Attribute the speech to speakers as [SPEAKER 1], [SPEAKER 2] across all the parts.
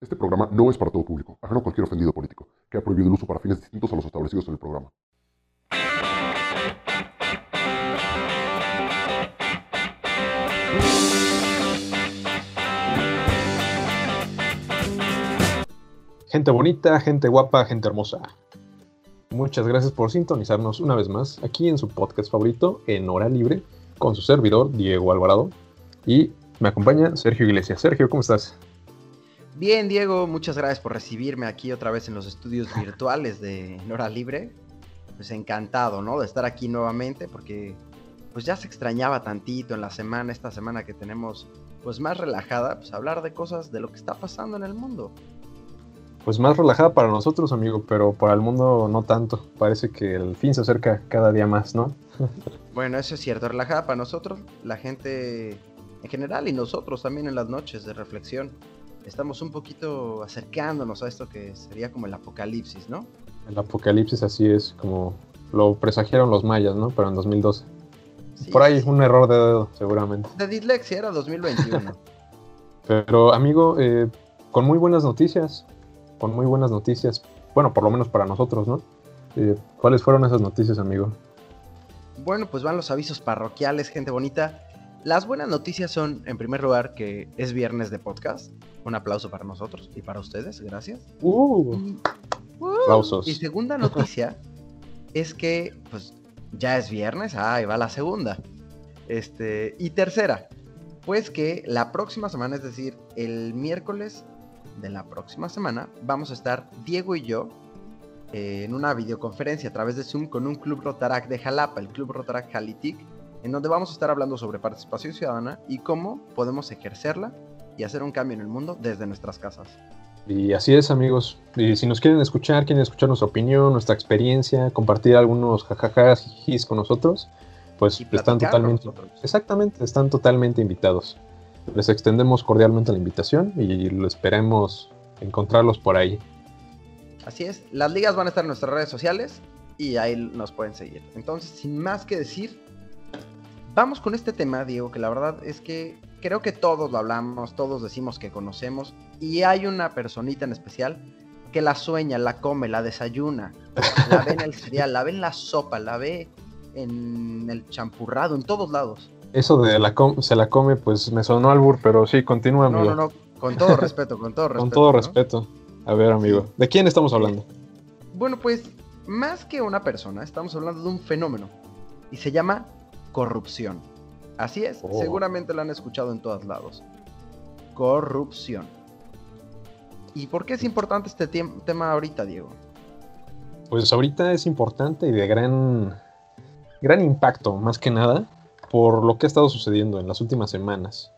[SPEAKER 1] Este programa no es para todo público, ajeno a cualquier ofendido político, que ha prohibido el uso para fines distintos a los establecidos en el programa.
[SPEAKER 2] Gente bonita, gente guapa, gente hermosa. Muchas gracias por sintonizarnos una vez más aquí en su podcast favorito, en Hora Libre, con su servidor, Diego Alvarado. Y me acompaña Sergio Iglesias. Sergio, ¿cómo estás?
[SPEAKER 3] Bien, Diego, muchas gracias por recibirme aquí otra vez en los estudios virtuales de Hora Libre. Pues encantado, ¿no? De estar aquí nuevamente porque pues ya se extrañaba tantito en la semana, esta semana que tenemos pues más relajada, pues hablar de cosas de lo que está pasando en el mundo
[SPEAKER 2] pues más relajada para nosotros, amigo, pero para el mundo no tanto. Parece que el fin se acerca cada día más, ¿no?
[SPEAKER 3] bueno, eso es cierto, relajada para nosotros, la gente en general y nosotros también en las noches de reflexión. Estamos un poquito acercándonos a esto que sería como el apocalipsis, ¿no?
[SPEAKER 2] El apocalipsis así es, como lo presagiaron los mayas, ¿no? Pero en 2012. Por ahí un error de dedo, seguramente.
[SPEAKER 3] De dislexia era 2021.
[SPEAKER 2] Pero, amigo, eh, con muy buenas noticias con muy buenas noticias. Bueno, por lo menos para nosotros, ¿no? Eh, ¿Cuáles fueron esas noticias, amigo?
[SPEAKER 3] Bueno, pues van los avisos parroquiales, gente bonita. Las buenas noticias son, en primer lugar, que es viernes de podcast. Un aplauso para nosotros y para ustedes, gracias.
[SPEAKER 2] Uh, y, uh, aplausos.
[SPEAKER 3] Y segunda noticia es que, pues, ya es viernes. Ah, ahí va la segunda. Este, y tercera, pues que la próxima semana, es decir, el miércoles de la próxima semana vamos a estar Diego y yo eh, en una videoconferencia a través de Zoom con un Club Rotarac de Jalapa, el Club Rotarac Jalitic, en donde vamos a estar hablando sobre participación ciudadana y cómo podemos ejercerla y hacer un cambio en el mundo desde nuestras casas.
[SPEAKER 2] Y así es, amigos. Y si nos quieren escuchar, quieren escuchar nuestra opinión, nuestra experiencia, compartir algunos jajajas, jijis con nosotros, pues están totalmente. Exactamente, están totalmente invitados les extendemos cordialmente la invitación y lo esperemos encontrarlos por ahí.
[SPEAKER 3] Así es, las ligas van a estar en nuestras redes sociales y ahí nos pueden seguir. Entonces, sin más que decir, vamos con este tema, Diego, que la verdad es que creo que todos lo hablamos, todos decimos que conocemos y hay una personita en especial que la sueña, la come, la desayuna, la ve en el cereal, la ve en la sopa, la ve en el champurrado, en todos lados.
[SPEAKER 2] Eso de la se la come, pues me sonó albur, pero sí, continúa, amigo.
[SPEAKER 3] No, no, no, con todo respeto, con todo respeto.
[SPEAKER 2] con todo respeto. A ver, amigo, ¿de quién estamos hablando?
[SPEAKER 3] Bueno, pues, más que una persona, estamos hablando de un fenómeno. Y se llama corrupción. Así es, oh. seguramente lo han escuchado en todos lados. Corrupción. ¿Y por qué es importante este tema ahorita, Diego?
[SPEAKER 2] Pues ahorita es importante y de gran, gran impacto, más que nada, por lo que ha estado sucediendo en las últimas semanas.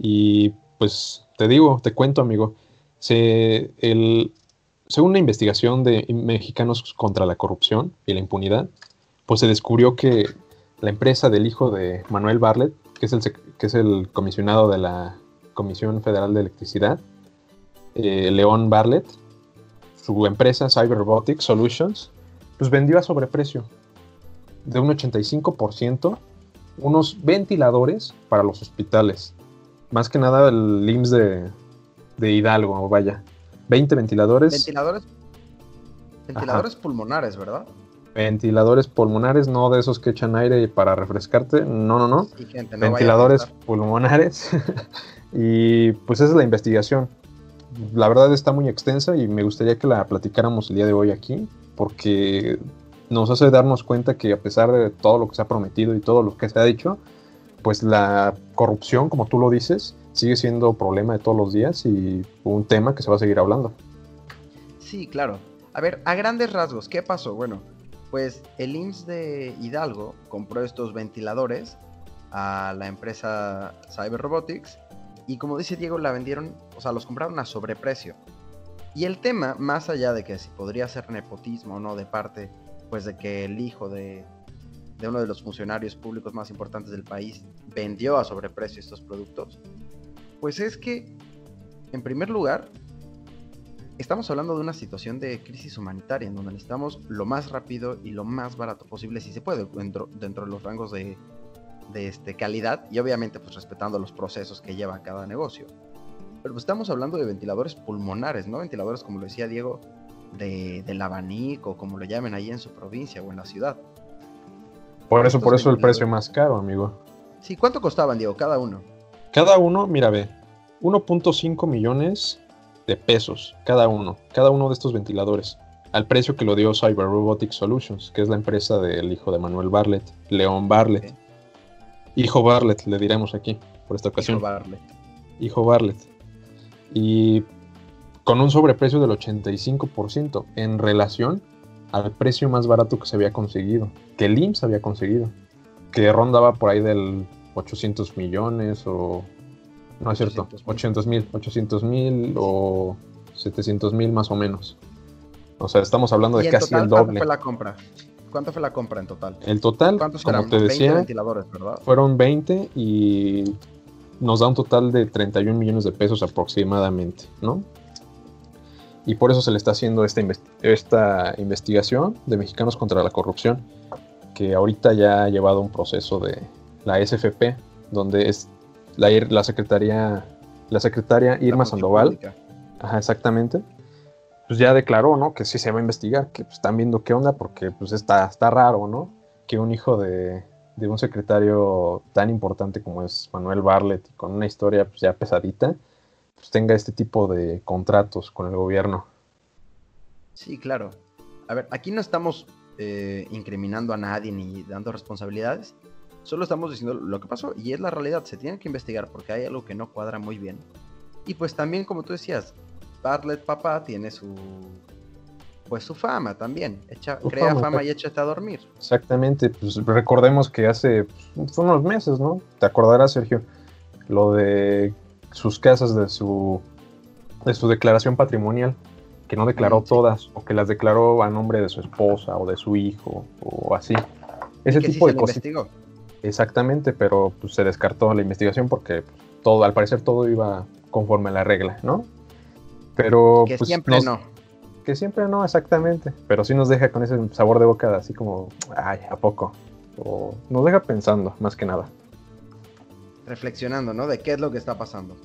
[SPEAKER 2] Y pues te digo, te cuento amigo, se, el, según una investigación de mexicanos contra la corrupción y la impunidad, pues se descubrió que la empresa del hijo de Manuel Barlet, que es el, que es el comisionado de la Comisión Federal de Electricidad, eh, León Barlet, su empresa Cyber Robotics Solutions, pues vendió a sobreprecio de un 85% unos ventiladores para los hospitales. Más que nada el IMSS de, de Hidalgo, vaya. 20 ventiladores.
[SPEAKER 3] Ventiladores. Ventiladores pulmonares, ¿verdad?
[SPEAKER 2] Ventiladores pulmonares, no de esos que echan aire para refrescarte. No, no, no. ventiladores pulmonares. y pues esa es la investigación. La verdad está muy extensa y me gustaría que la platicáramos el día de hoy aquí, porque nos hace darnos cuenta que a pesar de todo lo que se ha prometido y todo lo que se ha dicho, pues la corrupción, como tú lo dices, sigue siendo problema de todos los días y un tema que se va a seguir hablando.
[SPEAKER 3] Sí, claro. A ver, a grandes rasgos, ¿qué pasó? Bueno, pues el IMSS de Hidalgo compró estos ventiladores a la empresa Cyber Robotics y como dice Diego, la vendieron, o sea, los compraron a sobreprecio. Y el tema, más allá de que si podría ser nepotismo o no de parte pues de que el hijo de, uno de los funcionarios públicos más importantes del país vendió a sobreprecio estos productos, pues es que, en primer lugar, estamos hablando de una situación de crisis humanitaria en donde necesitamos lo más rápido y lo más barato posible, si se puede, dentro, dentro de los rangos de, de este, calidad y obviamente pues respetando los procesos que lleva cada negocio. Pero pues estamos hablando de ventiladores pulmonares, ¿no? Ventiladores, como lo decía Diego, de, del abanico, como lo llamen ahí en su provincia o en la ciudad.
[SPEAKER 2] Por eso, por eso el precio más caro, amigo.
[SPEAKER 3] Sí, ¿cuánto costaban, Diego, cada uno?
[SPEAKER 2] Cada uno, mira, ve, 1.5 millones de pesos, cada uno, cada uno de estos ventiladores, al precio que lo dio Cyber Robotics Solutions, que es la empresa del hijo de Manuel Barlett, León Barlett. Hijo Barlett, le diremos aquí, por esta ocasión.
[SPEAKER 3] Hijo Barlett.
[SPEAKER 2] Hijo Barlett. Y con un sobreprecio del 85% en relación al precio más barato que se había conseguido, que el IMSS había conseguido, que rondaba por ahí del 800 millones o... No es cierto, 800 mil, 800 mil o 700 mil más o menos. O sea, estamos hablando de casi el doble.
[SPEAKER 3] ¿Cuánto fue la compra? ¿Cuánto fue la compra en total?
[SPEAKER 2] El total, como te decía,
[SPEAKER 3] ventiladores, ¿verdad?
[SPEAKER 2] fueron 20 y nos da un total de 31 millones de pesos aproximadamente, ¿no? Y por eso se le está haciendo esta, esta investigación de mexicanos contra la corrupción, que ahorita ya ha llevado un proceso de la SFP, donde es la, la secretaria, la secretaria Irma Sandoval, ajá, exactamente, pues ya declaró, ¿no? Que sí se va a investigar, que pues, están viendo qué onda, porque pues está, está raro, ¿no? Que un hijo de, de un secretario tan importante como es Manuel Barlet, con una historia pues, ya pesadita, pues, tenga este tipo de contratos con el gobierno.
[SPEAKER 3] Sí, claro. A ver, aquí no estamos eh, incriminando a nadie ni dando responsabilidades, solo estamos diciendo lo que pasó y es la realidad, se tiene que investigar porque hay algo que no cuadra muy bien. Y pues también, como tú decías, Bartlett papá tiene su pues su fama también. Echa, crea fama, y échate a dormir.
[SPEAKER 2] Exactamente, pues recordemos que hace pues, unos meses, ¿no? Te acordarás, Sergio, lo de sus casas de su, de su declaración patrimonial, que no declaró todas, o que las declaró a nombre de su esposa o de su hijo, o así. Ese tipo de cosas. Exactamente, pero pues, se descartó la investigación porque pues, todo, al parecer todo iba conforme a la regla, ¿no? Pero
[SPEAKER 3] que pues, siempre no.
[SPEAKER 2] Que siempre no, exactamente. Pero sí nos deja con ese sabor de boca así como, ay, ¿a poco? O nos deja pensando, más que nada
[SPEAKER 3] reflexionando, ¿no? De qué es lo que está pasando.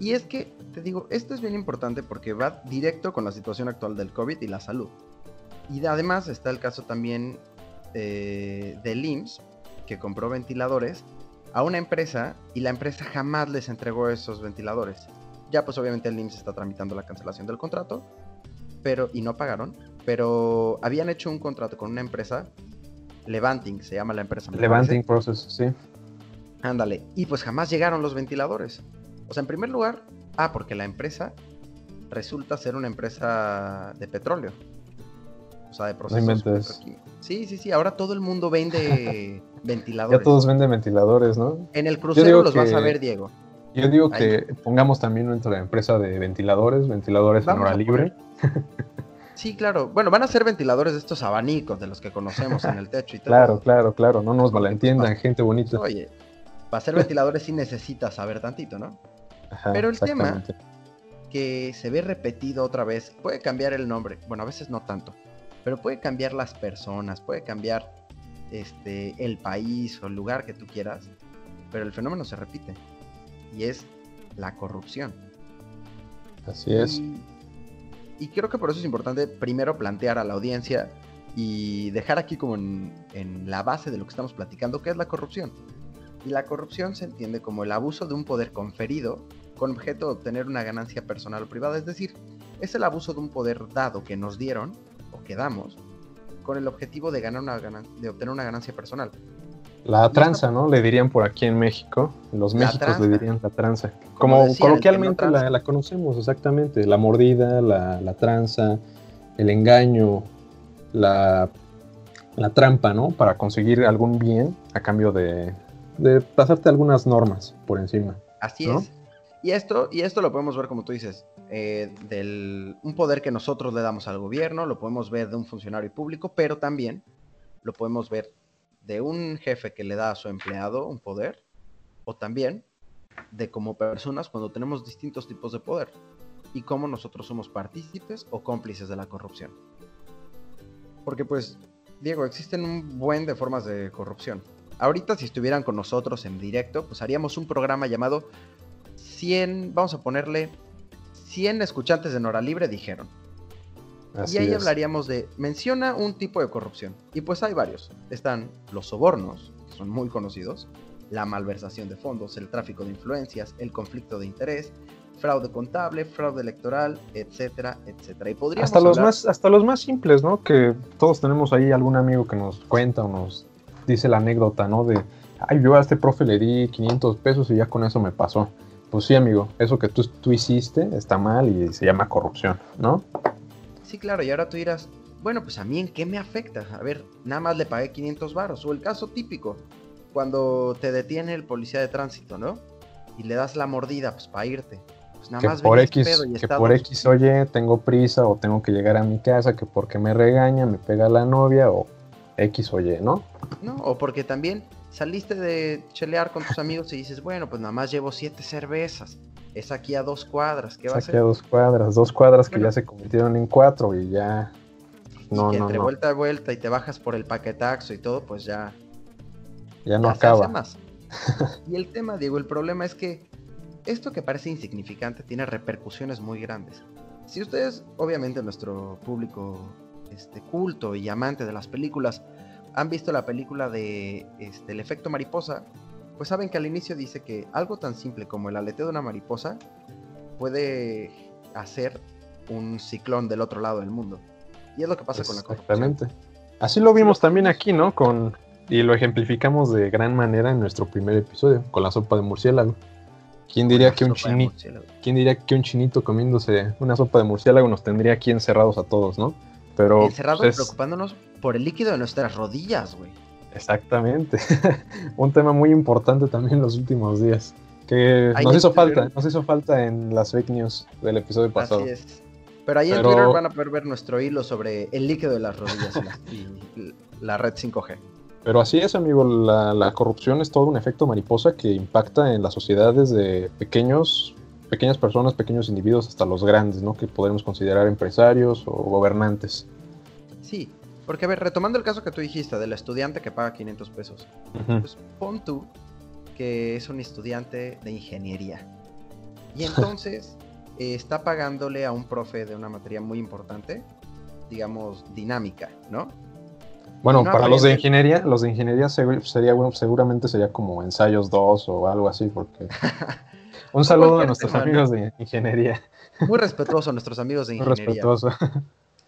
[SPEAKER 3] Y es que, te digo, esto es bien importante porque va directo con la situación actual del COVID y la salud. Y además está el caso también eh, de LIMS, que compró ventiladores a una empresa y la empresa jamás les entregó esos ventiladores. Ya pues obviamente el LIMS está tramitando la cancelación del contrato, pero y no pagaron, pero habían hecho un contrato con una empresa, Levanting, se llama la empresa.
[SPEAKER 2] Levanting Process, sí.
[SPEAKER 3] Ándale. Y pues jamás llegaron los ventiladores. O sea, en primer lugar, ah, porque la empresa resulta ser una empresa de petróleo. O sea, de procesos Sí, sí, sí. Ahora todo el mundo vende ventiladores.
[SPEAKER 2] Ya todos venden ventiladores, ¿no?
[SPEAKER 3] En el crucero los vas a ver, Diego.
[SPEAKER 2] Yo digo que pongamos también nuestra empresa de ventiladores, ventiladores en hora libre.
[SPEAKER 3] Sí, claro. Bueno, van a ser ventiladores de estos abanicos de los que conocemos en el techo y todo.
[SPEAKER 2] Claro, claro, claro. No nos malentiendan, gente bonita.
[SPEAKER 3] Oye, para ser ventiladores sí necesitas saber tantito, ¿no? Pero el tema que se ve repetido otra vez, puede cambiar el nombre, bueno, a veces no tanto, pero puede cambiar las personas, puede cambiar este, el país o el lugar que tú quieras, pero el fenómeno se repite y es la corrupción.
[SPEAKER 2] Así es.
[SPEAKER 3] Y, creo que por eso es importante primero plantear a la audiencia y dejar aquí como en, en la base de lo que estamos platicando, qué es la corrupción. Y la corrupción se entiende como el abuso de un poder conferido con objeto de obtener una ganancia personal o privada, es decir, es el abuso de un poder dado que nos dieron o que damos con el objetivo de, ganar una de obtener una ganancia personal.
[SPEAKER 2] La tranza, ¿no? Le dirían por aquí en México. Los méxicos le dirían la tranza. Como, coloquialmente la, conocemos exactamente. La mordida, la, la tranza, el engaño, la, la, trampa, ¿no? Para conseguir algún bien a cambio de, de pasarte algunas normas por encima.
[SPEAKER 3] Así es. Y esto, y esto lo podemos ver, como tú dices, eh, del un poder que nosotros le damos al gobierno, lo podemos ver de un funcionario público, pero también lo podemos ver de un jefe que le da a su empleado un poder, o también de como personas cuando tenemos distintos tipos de poder y cómo nosotros somos partícipes o cómplices de la corrupción. Porque pues, Diego, existen un buen de formas de corrupción ahorita si estuvieran con nosotros en directo, pues haríamos un programa llamado 100, vamos a ponerle 100 escuchantes de Nora Libre dijeron.
[SPEAKER 2] Así
[SPEAKER 3] y ahí
[SPEAKER 2] es.
[SPEAKER 3] hablaríamos de, menciona un tipo de corrupción. Y pues hay varios. Están los sobornos, que son muy conocidos, la malversación de fondos, el tráfico de influencias, el conflicto de interés, fraude contable, fraude electoral, etcétera, etcétera. Y podríamos
[SPEAKER 2] Hasta los, más, hasta los más simples, ¿no? Que todos tenemos ahí algún amigo que nos cuenta o nos dice la anécdota, ¿no? De, ay, yo a este profe le di 500 pesos y ya con eso me pasó. Pues sí, amigo, eso que tú, tú hiciste está mal y se llama corrupción, ¿no?
[SPEAKER 3] Sí, claro, y ahora tú dirás, bueno, pues a mí en qué me afecta. A ver, nada más le pagué 500 varos. O el caso típico, cuando te detiene el policía de tránsito, ¿no? Y le das la mordida, pues para irte. Pues nada
[SPEAKER 2] que
[SPEAKER 3] más
[SPEAKER 2] por X,
[SPEAKER 3] pedo y
[SPEAKER 2] que por X, oye, tengo prisa o tengo que llegar a mi casa, que porque me regaña, me pega la novia o X, oye, ¿no?
[SPEAKER 3] ¿no? O porque también saliste de chelear con tus amigos y dices, bueno, pues nada más llevo siete cervezas. Es aquí a dos cuadras, ¿qué va a
[SPEAKER 2] Saqué a
[SPEAKER 3] hacer?
[SPEAKER 2] dos cuadras, dos cuadras que ya se convirtieron en cuatro y ya... No,
[SPEAKER 3] y que
[SPEAKER 2] no,
[SPEAKER 3] entre
[SPEAKER 2] no,
[SPEAKER 3] vuelta a vuelta y te bajas por el paquetaxo y todo, pues ya,
[SPEAKER 2] ya no
[SPEAKER 3] ya se hace
[SPEAKER 2] acaba.
[SPEAKER 3] más. y el tema, Diego, el problema es que esto que parece insignificante tiene repercusiones muy grandes. Si ustedes, obviamente nuestro público este, culto y amante de las películas, han visto la película de este, El efecto mariposa, pues saben que al inicio dice que algo tan simple como el aleteo de una mariposa puede hacer un ciclón del otro lado del mundo. Y es lo que pasa con la.
[SPEAKER 2] Exactamente. Así lo vimos también aquí, ¿no? Con, y lo ejemplificamos de gran manera en nuestro primer episodio, con la sopa de murciélago. ¿Quién diría, que un chini-. ¿Quién diría que un chinito comiéndose una sopa de murciélago nos tendría aquí encerrados a todos, ¿no? Pero
[SPEAKER 3] Encerrados
[SPEAKER 2] pues, es-
[SPEAKER 3] preocupándonos por el líquido de nuestras rodillas, güey.
[SPEAKER 2] exactamente. un tema muy importante también en los últimos días. Que
[SPEAKER 3] Ahí
[SPEAKER 2] nos hizo
[SPEAKER 3] Twitter-
[SPEAKER 2] falta, nos hizo falta en las fake news del episodio pasado.
[SPEAKER 3] Así es. Pero ahí en Twitter van a poder ver nuestro hilo sobre el líquido de las rodillas y la, y la red 5G.
[SPEAKER 2] Pero así es, amigo, la, la corrupción es todo un efecto mariposa que impacta en las sociedades de pequeños, pequeñas personas, pequeños individuos, hasta los grandes, ¿no? Que podemos considerar empresarios o gobernantes.
[SPEAKER 3] Sí, porque a ver, retomando el caso que tú dijiste del estudiante que paga 500 pesos, pues pon tú que es un estudiante de ingeniería. Y entonces eh, está pagándole a un profe de una materia muy importante, digamos, dinámica, ¿no?
[SPEAKER 2] Bueno,
[SPEAKER 3] No,
[SPEAKER 2] para los de ingeniería, los de ingeniería sería, bueno, seguramente sería como ensayos 2 o algo así, porque... Un saludo a nuestros
[SPEAKER 3] tema,
[SPEAKER 2] amigos de ingeniería,
[SPEAKER 3] Muy respetuoso a nuestros amigos de
[SPEAKER 2] muy
[SPEAKER 3] ingeniería.
[SPEAKER 2] respetuoso.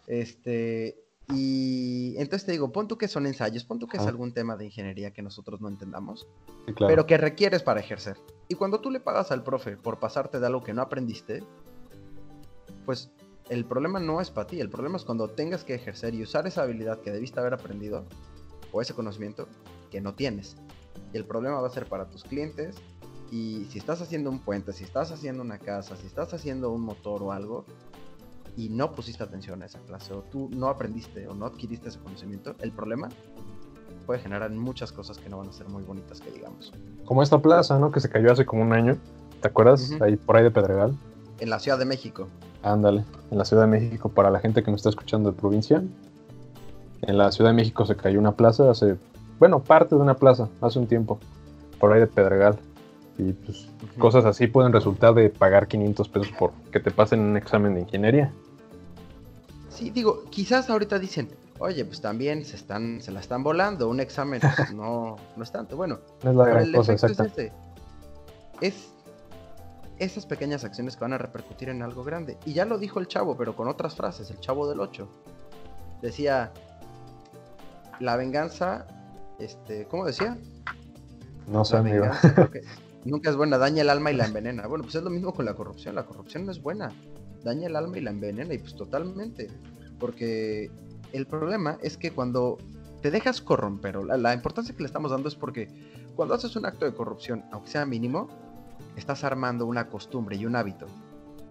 [SPEAKER 3] Este, y entonces te digo, pon tú que son ensayos, pon tú que es
[SPEAKER 2] Ajá.
[SPEAKER 3] algún tema de ingeniería que nosotros no entendamos,
[SPEAKER 2] Sí, claro.
[SPEAKER 3] pero que requieres para ejercer. Y cuando tú le pagas al profe por pasarte de algo que no aprendiste, pues el problema no es para ti, el problema es cuando tengas que ejercer y usar esa habilidad que debiste haber aprendido o ese conocimiento que no tienes. Y el problema va a ser para tus clientes. Y si estás haciendo un puente, si estás haciendo una casa, si estás haciendo un motor o algo, y no pusiste atención a esa clase, o tú no aprendiste o no adquiriste ese conocimiento, el problema puede generar muchas cosas que no van a ser muy bonitas, que digamos.
[SPEAKER 2] Como esta plaza, ¿no? Que se cayó hace como un año. ¿Te acuerdas? Ahí por ahí de Pedregal.
[SPEAKER 3] En la Ciudad de México.
[SPEAKER 2] Ándale, en la Ciudad de México, para la gente que nos está escuchando de provincia, en la Ciudad de México se cayó una plaza hace, bueno, parte de una plaza, hace un tiempo, por ahí de Pedregal. Y pues cosas así pueden resultar de pagar 500 pesos por que te pasen un examen de ingeniería.
[SPEAKER 3] Sí, digo, quizás ahorita dicen, oye, pues también se están, se la están volando, un examen pues, no, no es tanto. Bueno,
[SPEAKER 2] No es la gran
[SPEAKER 3] el
[SPEAKER 2] cosa, exacta.
[SPEAKER 3] es ese. Es esas pequeñas acciones que van a repercutir en algo grande. Y ya lo dijo el chavo, pero con otras frases, el chavo del 8. Decía, la venganza, este, ¿cómo decía?
[SPEAKER 2] No sé,
[SPEAKER 3] La
[SPEAKER 2] amigo.
[SPEAKER 3] venganza creo que nunca es buena, daña el alma y la envenena. Bueno, pues es lo mismo con la corrupción. La corrupción no es buena, daña el alma y la envenena, y pues totalmente. Porque el problema es que cuando te dejas corromper, o la, la importancia que le estamos dando es porque cuando haces un acto de corrupción, aunque sea mínimo, estás armando una costumbre y un hábito.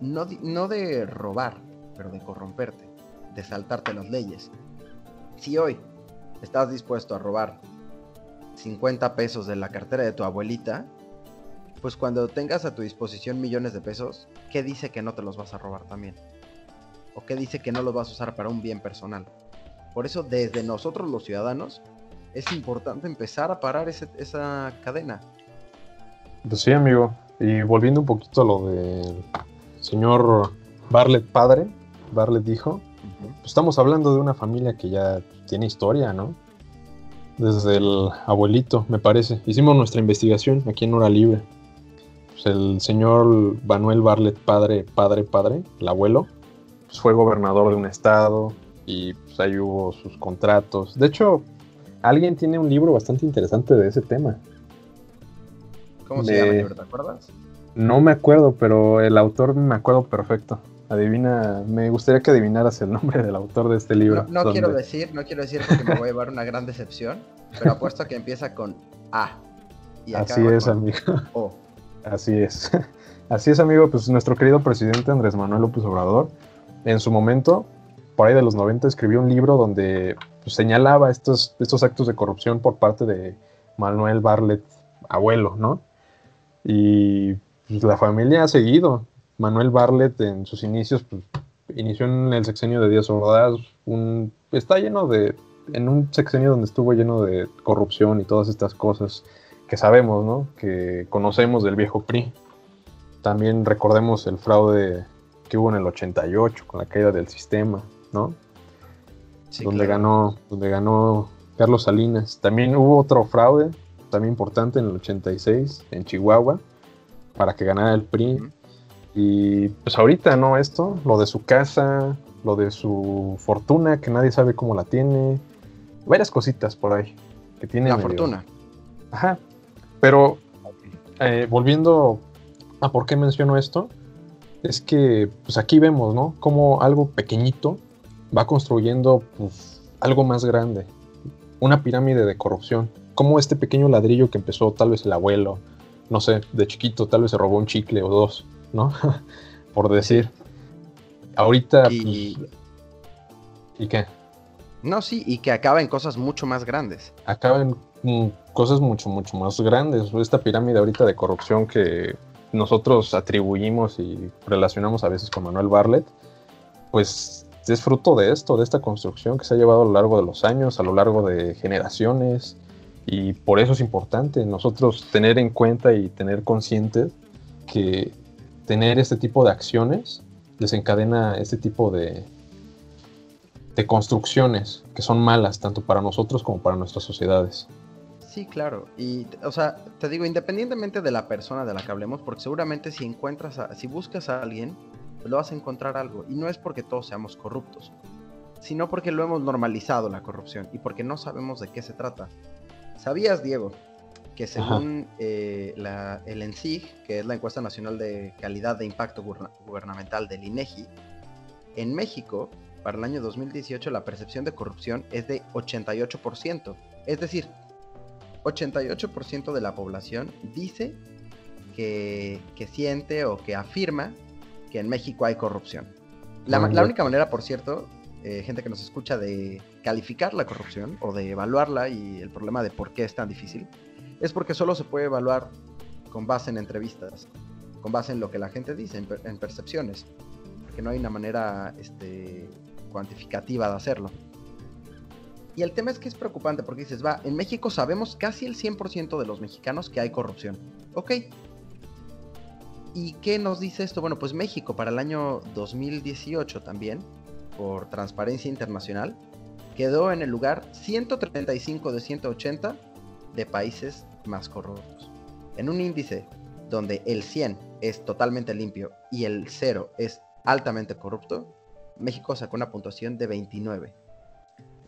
[SPEAKER 3] No, no de robar, pero de corromperte, de saltarte las leyes. Si hoy estás dispuesto a robar 50 pesos de la cartera de tu abuelita, pues cuando tengas a tu disposición millones de pesos, ¿qué dice que no te los vas a robar también? ¿O qué dice que no los vas a usar para un bien personal? Por eso desde nosotros los ciudadanos es importante empezar a parar ese- esa cadena.
[SPEAKER 2] Pues sí, amigo. Y volviendo un poquito a lo del señor Barlet padre, Barlet dijo, pues estamos hablando de una familia que ya tiene historia, ¿no? Desde el abuelito, me parece. Hicimos nuestra investigación aquí en Hora Libre. Pues el señor Manuel Barlet padre, padre, padre, el abuelo, pues fue gobernador de un estado y pues ahí hubo sus contratos. De hecho, alguien tiene un libro bastante interesante de ese tema.
[SPEAKER 3] ¿Cómo se
[SPEAKER 2] De-
[SPEAKER 3] llama el libro? ¿Te acuerdas?
[SPEAKER 2] No me acuerdo, pero el autor me acuerdo perfecto. Adivina, me gustaría que adivinaras el nombre del autor de este libro.
[SPEAKER 3] No, no
[SPEAKER 2] donde-
[SPEAKER 3] quiero decir, no quiero decir porque me voy a llevar una gran decepción, pero apuesto a que empieza con A. Y
[SPEAKER 2] Así es,
[SPEAKER 3] con
[SPEAKER 2] amigo.
[SPEAKER 3] O.
[SPEAKER 2] Así es. Así es, amigo. Pues nuestro querido presidente Andrés Manuel López Obrador, en su momento, por ahí de los 90, escribió un libro donde pues, señalaba estos, estos actos de corrupción por parte de Manuel Barlet, abuelo, ¿no? Y pues, la familia ha seguido. Manuel Barlet en sus inicios, pues, inició en el sexenio de Díaz Ordaz, un, está lleno de, en un sexenio donde estuvo lleno de corrupción y todas estas cosas que sabemos, ¿no? Que conocemos del viejo PRI. También recordemos el fraude que hubo en el 88 con la caída del sistema, ¿no?
[SPEAKER 3] Sí,
[SPEAKER 2] donde
[SPEAKER 3] claro.
[SPEAKER 2] ganó, donde ganó Carlos Salinas. También hubo otro fraude, también importante en el 86 en Chihuahua para que ganara el PRI. Y pues ahorita, ¿no? Esto, lo de su casa, lo de su fortuna, que nadie sabe cómo la tiene. Varias cositas por ahí. Que tiene
[SPEAKER 3] La
[SPEAKER 2] medio-
[SPEAKER 3] fortuna.
[SPEAKER 2] Ajá. Pero eh, volviendo a por qué menciono esto, es que pues aquí vemos, ¿no? Como algo pequeñito va construyendo pues, algo más grande. Una pirámide de corrupción. Como este pequeño ladrillo que empezó tal vez el abuelo, no sé, de chiquito, tal vez se robó un chicle o dos, ¿no? por decir. Ahorita,
[SPEAKER 3] Y,
[SPEAKER 2] pues, ¿y qué?
[SPEAKER 3] no, sí, y que acaba en cosas mucho más grandes.
[SPEAKER 2] acaban mm, cosas mucho, mucho más grandes. Esta pirámide ahorita de corrupción que nosotros atribuimos y relacionamos a veces con Manuel Barlet, pues es fruto de esto, de esta construcción que se ha llevado a lo largo de los años, a lo largo de generaciones, y por eso es importante nosotros tener en cuenta y tener conscientes que tener este tipo de acciones desencadena este tipo de, de construcciones que son malas tanto para nosotros como para nuestras sociedades.
[SPEAKER 3] Sí, claro. Y, o sea, te digo, independientemente de la persona de la que hablemos, porque seguramente si encuentras, a- si buscas a alguien, pues lo vas a encontrar algo. Y no es porque todos seamos corruptos, sino porque lo hemos normalizado la corrupción y porque no sabemos de qué se trata. ¿Sabías, Diego, que según eh, la, el ENSIG, que es la encuesta nacional de calidad de impacto guberna- gubernamental del INEGI, en México, para el año 2018, la percepción de corrupción es de 88%. Es decir, 88% de la población dice que, que siente o que afirma que en México hay corrupción. La, única manera, por cierto, eh, gente que nos escucha, de calificar la corrupción o de evaluarla y el problema de por qué es tan difícil, es porque solo se puede evaluar con base en entrevistas, con base en lo que la gente dice, en, per- en percepciones, porque no hay una manera este, cuantificativa de hacerlo. Y el tema es que es preocupante porque dices, va, en México sabemos casi el 100% de los mexicanos que hay corrupción. Ok. ¿Y qué nos dice esto? Bueno, pues México para el año 2018 también, por Transparencia Internacional, quedó en el lugar 135 de 180 de países más corruptos. En un índice donde el 100 es totalmente limpio y el 0 es altamente corrupto, México sacó una puntuación de 29.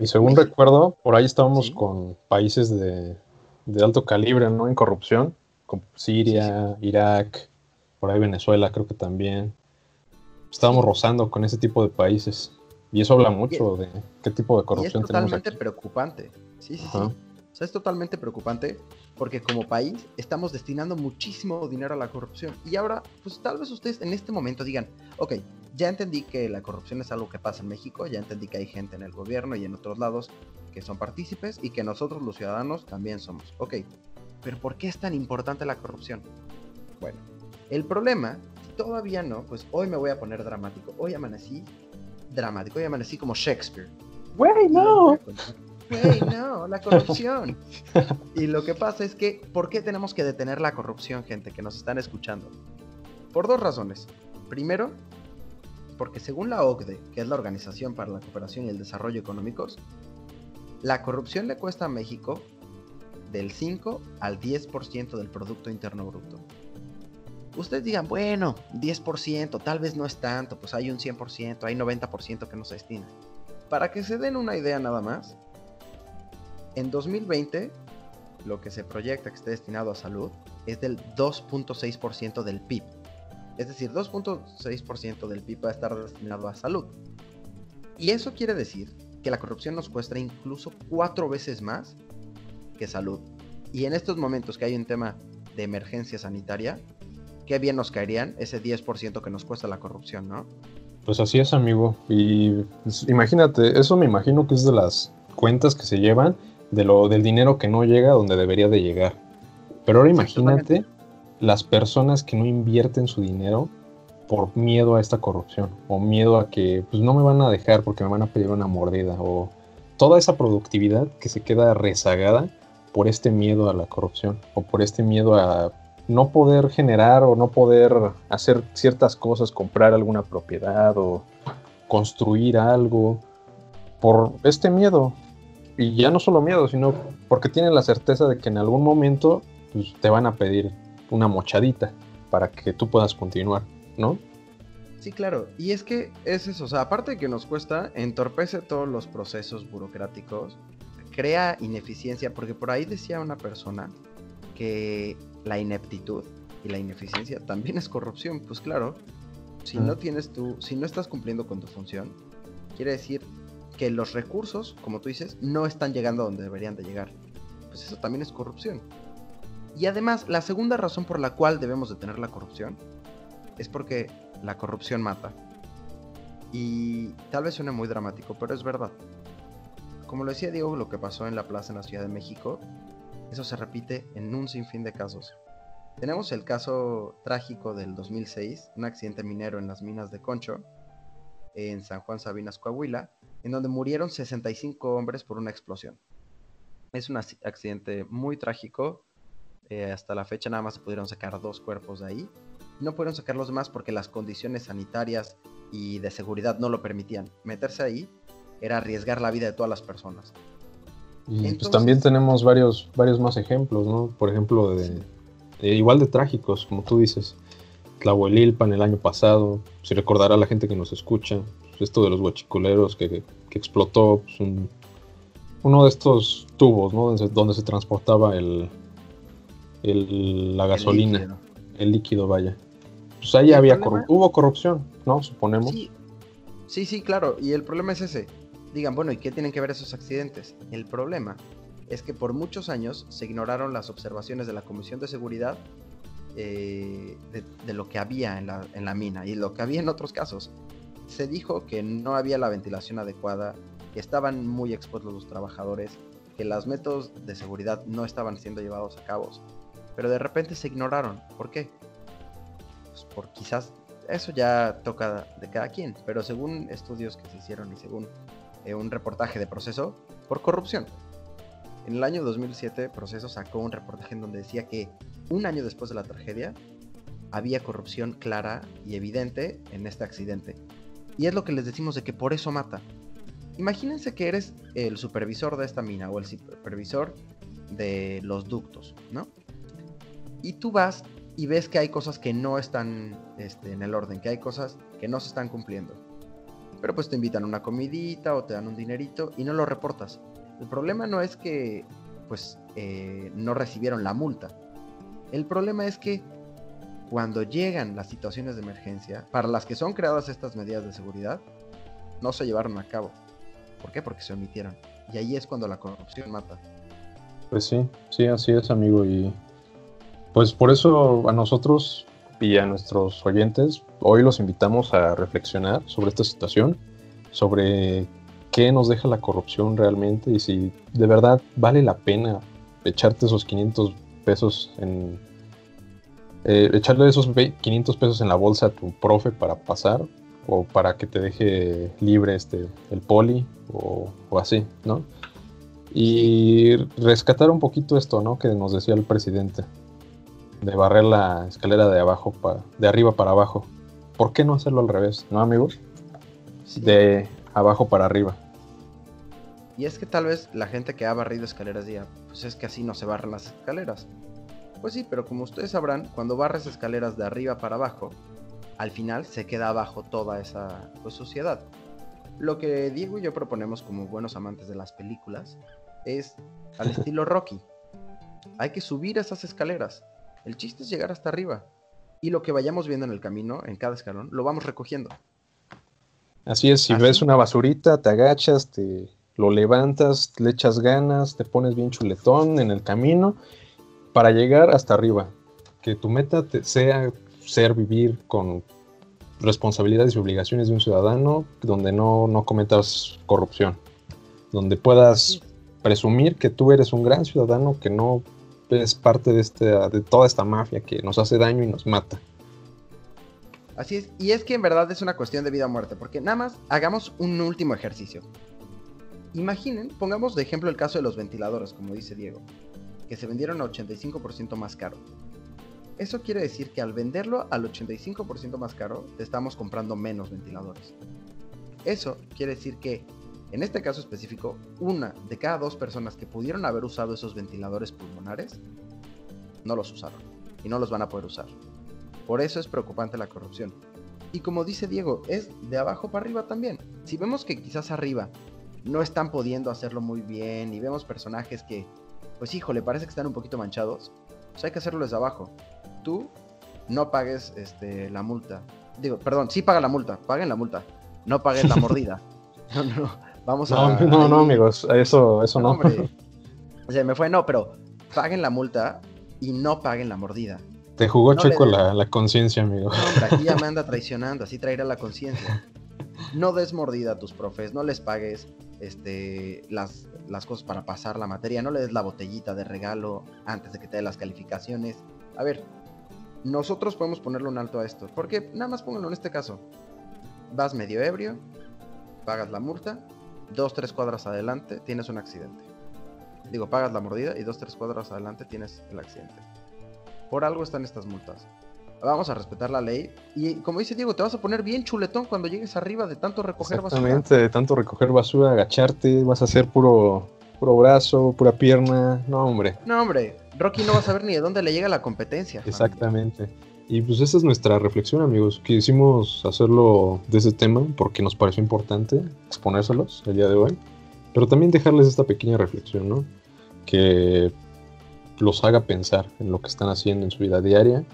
[SPEAKER 2] Y según
[SPEAKER 3] México.
[SPEAKER 2] recuerdo, por ahí estábamos
[SPEAKER 3] Sí.
[SPEAKER 2] con países de, de alto calibre, ¿no? En corrupción, como Siria, Irak, por ahí Venezuela, creo que también. Estábamos rozando con ese tipo de países. Y eso habla mucho de qué tipo de
[SPEAKER 3] Y es
[SPEAKER 2] corrupción tenemos
[SPEAKER 3] totalmente preocupante. Sí, sí,
[SPEAKER 2] Ajá.
[SPEAKER 3] sí. O sea, es totalmente preocupante porque como país estamos destinando muchísimo dinero a la corrupción. Y ahora, pues tal vez ustedes en este momento digan, ok, ya entendí que la corrupción es algo que pasa en México, ya entendí que hay gente en el gobierno y en otros lados que son partícipes y que nosotros los ciudadanos también somos. Ok, pero ¿por qué es tan importante la corrupción? Bueno, el problema, si todavía no, pues hoy me voy a poner dramático. Hoy amanecí dramático, hoy amanecí como Shakespeare.
[SPEAKER 2] ¡Güey,
[SPEAKER 3] Y Güey, no, la corrupción. Y lo que pasa es que, ¿por qué tenemos que detener la corrupción, gente que nos están escuchando? Por dos razones. Primero, porque según la OCDE, que es la Organización para la Cooperación y el Desarrollo Económicos, la corrupción le cuesta a México del 5 al 10% del Producto Interno Bruto. Ustedes digan, bueno, 10%, tal vez no es tanto, pues hay un 100%, hay 90% que no se destina. Para que se den una idea nada más, en 2020 lo que se proyecta que esté destinado a salud es del 2.6% del PIB. Es decir, 2.6% del PIB va a estar destinado a salud. Y eso quiere decir que la corrupción nos cuesta incluso cuatro veces más que salud. Y en estos momentos que hay un tema de emergencia sanitaria, qué bien nos caerían ese 10% que nos cuesta la corrupción, ¿no?
[SPEAKER 2] Pues así es, amigo. Y pues, imagínate, eso me imagino que es de las cuentas que se llevan de lo del dinero que no llega donde debería de llegar. Pero ahora imagínate las personas que no invierten su dinero por miedo a esta corrupción o miedo a que pues no me van a dejar porque me van a pedir una mordida o toda esa productividad que se queda rezagada por este miedo a la corrupción o por este miedo a no poder generar o no poder hacer ciertas cosas, comprar alguna propiedad o construir algo por este miedo. Y ya no solo miedo, sino porque tienen la certeza de que en algún momento pues, te van a pedir una mochadita para que tú puedas continuar, ¿no?
[SPEAKER 3] Sí, claro. Y es que es eso, o sea, aparte de que nos cuesta, entorpece todos los procesos burocráticos, crea ineficiencia, porque por ahí decía una persona que la ineptitud y la ineficiencia también es corrupción. Pues claro, si no tienes tú, si no estás cumpliendo con tu función, quiere decir que los recursos, como tú dices, no están llegando a donde deberían de llegar. Pues eso también es corrupción. Y además, la segunda razón por la cual debemos de tener la corrupción es porque la corrupción mata. Y tal vez suene muy dramático, pero es verdad. Como lo decía Diego, lo que pasó en la plaza en la Ciudad de México, eso se repite en un sinfín de casos. Tenemos el caso trágico del 2006, un accidente minero en las minas de Concho, en San Juan Sabinas, Coahuila, en donde murieron 65 hombres por una explosión. Es un accidente muy trágico eh, hasta la fecha nada más se pudieron sacar dos cuerpos de ahí. No pudieron sacar los demás porque las condiciones sanitarias y de seguridad no lo permitían. Meterse ahí era arriesgar la vida de todas las personas.
[SPEAKER 2] Y pues también tenemos varios, varios más ejemplos, ¿no? Por ejemplo, de, igual de trágicos, como tú dices. Tlahuelilpan el año pasado, si recordará la gente que nos escucha, esto de los huachicoleros que, explotó pues, uno de estos tubos, ¿no? donde se transportaba el, la gasolina, el líquido, vaya. Pues ahí había hubo corrupción, ¿no? Suponemos.
[SPEAKER 3] Sí. sí, claro. Y el problema es ese. Digan, bueno, ¿y qué tienen que ver esos accidentes? El problema es que por muchos años se ignoraron las observaciones de la Comisión de Seguridad eh, de, lo que había en la, en la mina y lo que había en otros casos. Se dijo que no había la ventilación adecuada, que estaban muy expuestos los trabajadores, que los métodos de seguridad no estaban siendo llevados a cabo pero de repente se ignoraron. ¿Por qué? Pues por quizás eso ya toca de cada quien, pero según estudios que se hicieron y según eh, un reportaje de proceso, por corrupción. En el año 2007, Proceso sacó un reportaje en donde decía que un año después de la tragedia había corrupción clara y evidente en este accidente. Y es lo que les decimos de que por eso mata. Imagínense que eres el supervisor de esta mina o el supervisor de los ductos, ¿no? y tú vas y ves que hay cosas que no están este, en el orden, que hay cosas que no se están cumpliendo. Pero pues te invitan a una comidita o te dan un dinerito y no lo reportas. El problema no es que pues eh, no recibieron la multa. El problema es que cuando llegan las situaciones de emergencia, para las que son creadas estas medidas de seguridad, no se llevaron a cabo. ¿Por qué? Porque se omitieron. Y ahí es cuando la corrupción mata.
[SPEAKER 2] Pues sí, sí, así es, amigo. Y pues por eso a nosotros y a nuestros oyentes hoy los invitamos a reflexionar sobre esta situación, sobre qué nos deja la corrupción realmente y si de verdad vale la pena echarte esos 500 pesos en... Eh, echarle esos 500 pesos en la bolsa a tu profe para pasar o para que te deje libre este, el poli o, así, ¿no? Y rescatar un poquito esto, ¿no? Que nos decía el presidente. De barrer la escalera de abajo para, de arriba para abajo. ¿Por qué no hacerlo al revés, no amigos? De abajo para arriba.
[SPEAKER 3] Y es que tal vez la gente que ha barrido escaleras diga, pues es que así no se barran las escaleras. Pues sí, pero como ustedes sabrán, cuando barres escaleras de arriba para abajo, al final se queda abajo toda esa pues, suciedad. Lo que Diego y yo proponemos como buenos amantes de las películas es al estilo Rocky. Hay que subir esas escaleras. El chiste es llegar hasta arriba. Y lo que vayamos viendo en el camino, en cada escalón, lo vamos recogiendo.
[SPEAKER 2] Así es, si ves una basurita, te agachas, te lo levantas, le echas ganas, te pones bien chuletón en el camino para llegar hasta arriba. Que tu meta sea ser, vivir con responsabilidades y obligaciones de un ciudadano donde no, no cometas corrupción, donde puedas presumir que tú eres un gran ciudadano que no es parte de, este, de toda esta mafia que nos hace daño y nos mata.
[SPEAKER 3] Así es, y es que en verdad es una cuestión de vida o muerte, porque nada más hagamos un último ejercicio. Imaginen, pongamos de ejemplo el caso de los ventiladores, como dice Diego, que se vendieron a 85% más caro. Eso quiere decir que al venderlo al 85% más caro, te estamos comprando menos ventiladores. Eso quiere decir que, en este caso específico, una de cada dos personas que pudieron haber usado esos ventiladores pulmonares, no los usaron y no los van a poder usar. Por eso es preocupante la corrupción. Y como dice Diego, es de abajo para arriba también. Si vemos que quizás arriba no están pudiendo hacerlo muy bien y vemos personajes que, pues híjole, parece que están un poquito manchados, pues hay que hacerlo desde abajo. Tú no pagues este, la multa. Digo, perdón, sí paga la multa, paguen la multa, no paguen la mordida. no, no, vamos
[SPEAKER 2] a... No, no, amigos, eso, eso no.
[SPEAKER 3] O sea, me fue, no, pero paguen la multa y no paguen la mordida.
[SPEAKER 2] Te jugó checo la, la conciencia, amigo.
[SPEAKER 3] No, hombre, aquí ya me anda traicionando, así traerá la conciencia. No des mordida a tus profes, no les pagues este, las, las cosas para pasar la materia, no le des la botellita de regalo antes de que te dé las calificaciones. A ver, nosotros podemos ponerle un alto a esto, porque nada más pónganlo en este caso. Vas medio ebrio, pagas la multa, dos, tres cuadras adelante tienes un accidente. Digo, pagas la mordida y dos, tres cuadras adelante tienes el accidente. Por algo están estas multas vamos a respetar la ley. Y como dice Diego, te vas a poner bien chuletón cuando llegues arriba de tanto recoger
[SPEAKER 2] basura. Exactamente, de tanto recoger basura, agacharte, vas a hacer puro, puro brazo, pura pierna. No, hombre.
[SPEAKER 3] No, hombre. Rocky no va a saber ni de dónde le llega la competencia.
[SPEAKER 2] Exactamente. Y pues esa es nuestra reflexión, amigos. Quisimos hacerlo de ese tema porque nos pareció importante exponérselos el día de hoy. Pero también dejarles esta pequeña reflexión, ¿no? Que los haga pensar en lo que están haciendo en su vida diaria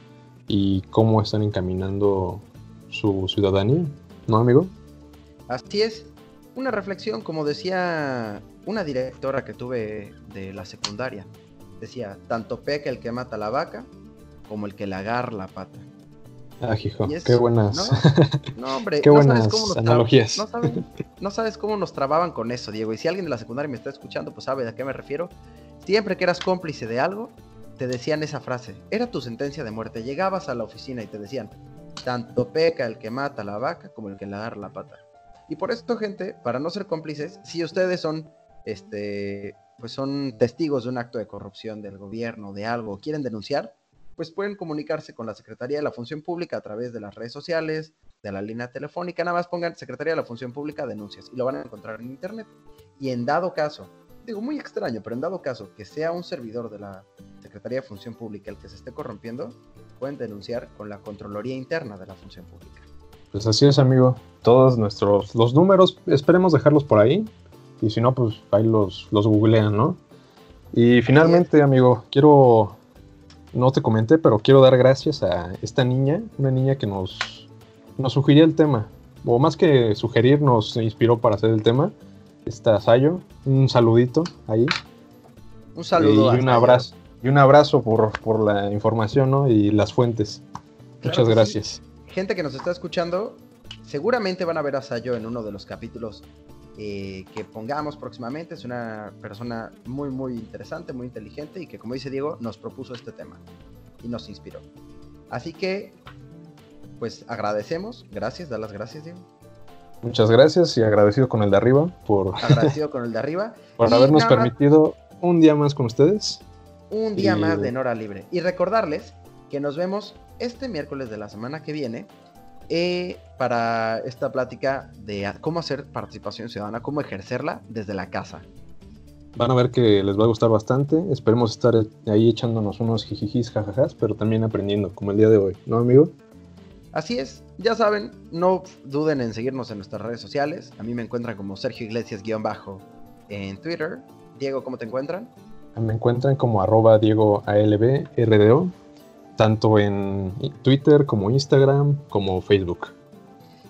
[SPEAKER 2] y cómo están encaminando su ciudadanía, ¿no, amigo?
[SPEAKER 3] Así es. Una reflexión, como decía una directora que tuve de la secundaria. Decía, tanto peca el que mata la vaca como el que le agarra la pata.
[SPEAKER 2] Ah, hijo, qué buenas.
[SPEAKER 3] No, hombre,
[SPEAKER 2] qué buenas analogías.
[SPEAKER 3] No, no sabes cómo nos trababan con eso, Diego. Y si alguien de la secundaria me está escuchando, pues sabe de a qué me refiero. Siempre que eras cómplice de algo, te decían esa frase. Era tu sentencia de muerte. Llegabas a la oficina y te decían, tanto peca el que mata la vaca como el que le agarra la pata. Y por esto, gente, para no ser cómplices, si ustedes son, este, pues son testigos de un acto de corrupción del gobierno, de algo, quieren denunciar, pues pueden comunicarse con la Secretaría de la Función Pública a través de las redes sociales, de la línea telefónica, nada más pongan Secretaría de la Función Pública denuncias y lo van a encontrar en internet. Y en dado caso, digo muy extraño, pero en dado caso que sea un servidor de la Secretaría de Función Pública el que se esté corrompiendo, pueden denunciar con la Contraloría Interna de la Función Pública.
[SPEAKER 2] Pues así es, amigo. Todos nuestros los números, esperemos dejarlos por ahí. Y si no, pues ahí los, los googlean, ¿no? Y finalmente, amigo, quiero. No te comenté, pero quiero dar gracias a esta niña, una niña que nos, nos sugirió el tema. O más que sugerir, nos inspiró para hacer el tema. Esta Sayo, un saludito ahí.
[SPEAKER 3] Un saludo.
[SPEAKER 2] Y un abrazo. Y un abrazo por, por la información ¿no? y las fuentes. Muchas gracias.
[SPEAKER 3] Gente que nos está escuchando, seguramente van a ver a Sayo en uno de los capítulos eh, que pongamos próximamente. Es una persona muy, muy interesante, muy inteligente y que, como dice Diego, nos propuso este tema y nos inspiró. Así que, pues agradecemos. Gracias, da las gracias, Diego.
[SPEAKER 2] Muchas gracias y agradecido con el de arriba por,
[SPEAKER 3] Agradecido con el de arriba.
[SPEAKER 2] por
[SPEAKER 3] Y
[SPEAKER 2] habernos
[SPEAKER 3] nada
[SPEAKER 2] permitido un día más con ustedes.
[SPEAKER 3] Un día más de Nora Libre. Y recordarles que nos vemos este miércoles de la semana que viene eh, para esta plática de cómo hacer participación ciudadana, cómo ejercerla desde la casa.
[SPEAKER 2] Van a ver que les va a gustar bastante. Esperemos estar ahí echándonos unos jijijis, jajajas, pero también aprendiendo, como el día de hoy, ¿no, amigo?
[SPEAKER 3] Así es, ya saben, no duden en seguirnos en nuestras redes sociales. A mí me encuentran como Sergio Iglesias-bajo en Twitter. Diego, ¿cómo te encuentran?
[SPEAKER 2] Me encuentran como arroba Diego tanto en Twitter como Instagram como Facebook.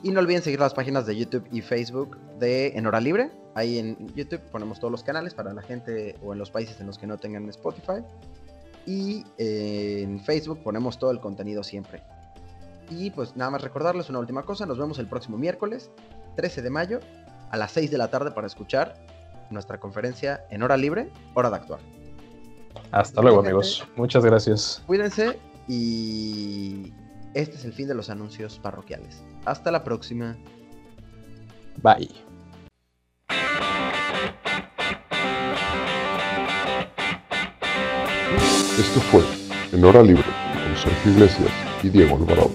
[SPEAKER 3] Y no olviden seguir las páginas de YouTube y Facebook de En Hora Libre. Ahí en YouTube ponemos todos los canales para la gente o en los países en los que no tengan Spotify. Y en Facebook ponemos todo el contenido siempre. Y pues nada más recordarles una última cosa. Nos vemos el próximo miércoles, 13 de mayo, a las 6 de la tarde para escuchar nuestra conferencia en Hora Libre, Hora de Actuar.
[SPEAKER 2] Hasta luego,
[SPEAKER 3] Fíjate.
[SPEAKER 2] amigos. Muchas gracias.
[SPEAKER 3] Cuídense y este es el fin de los anuncios parroquiales. Hasta la próxima.
[SPEAKER 2] Bye.
[SPEAKER 1] Esto fue En Hora Libre con Sergio Iglesias y Diego Alvarado.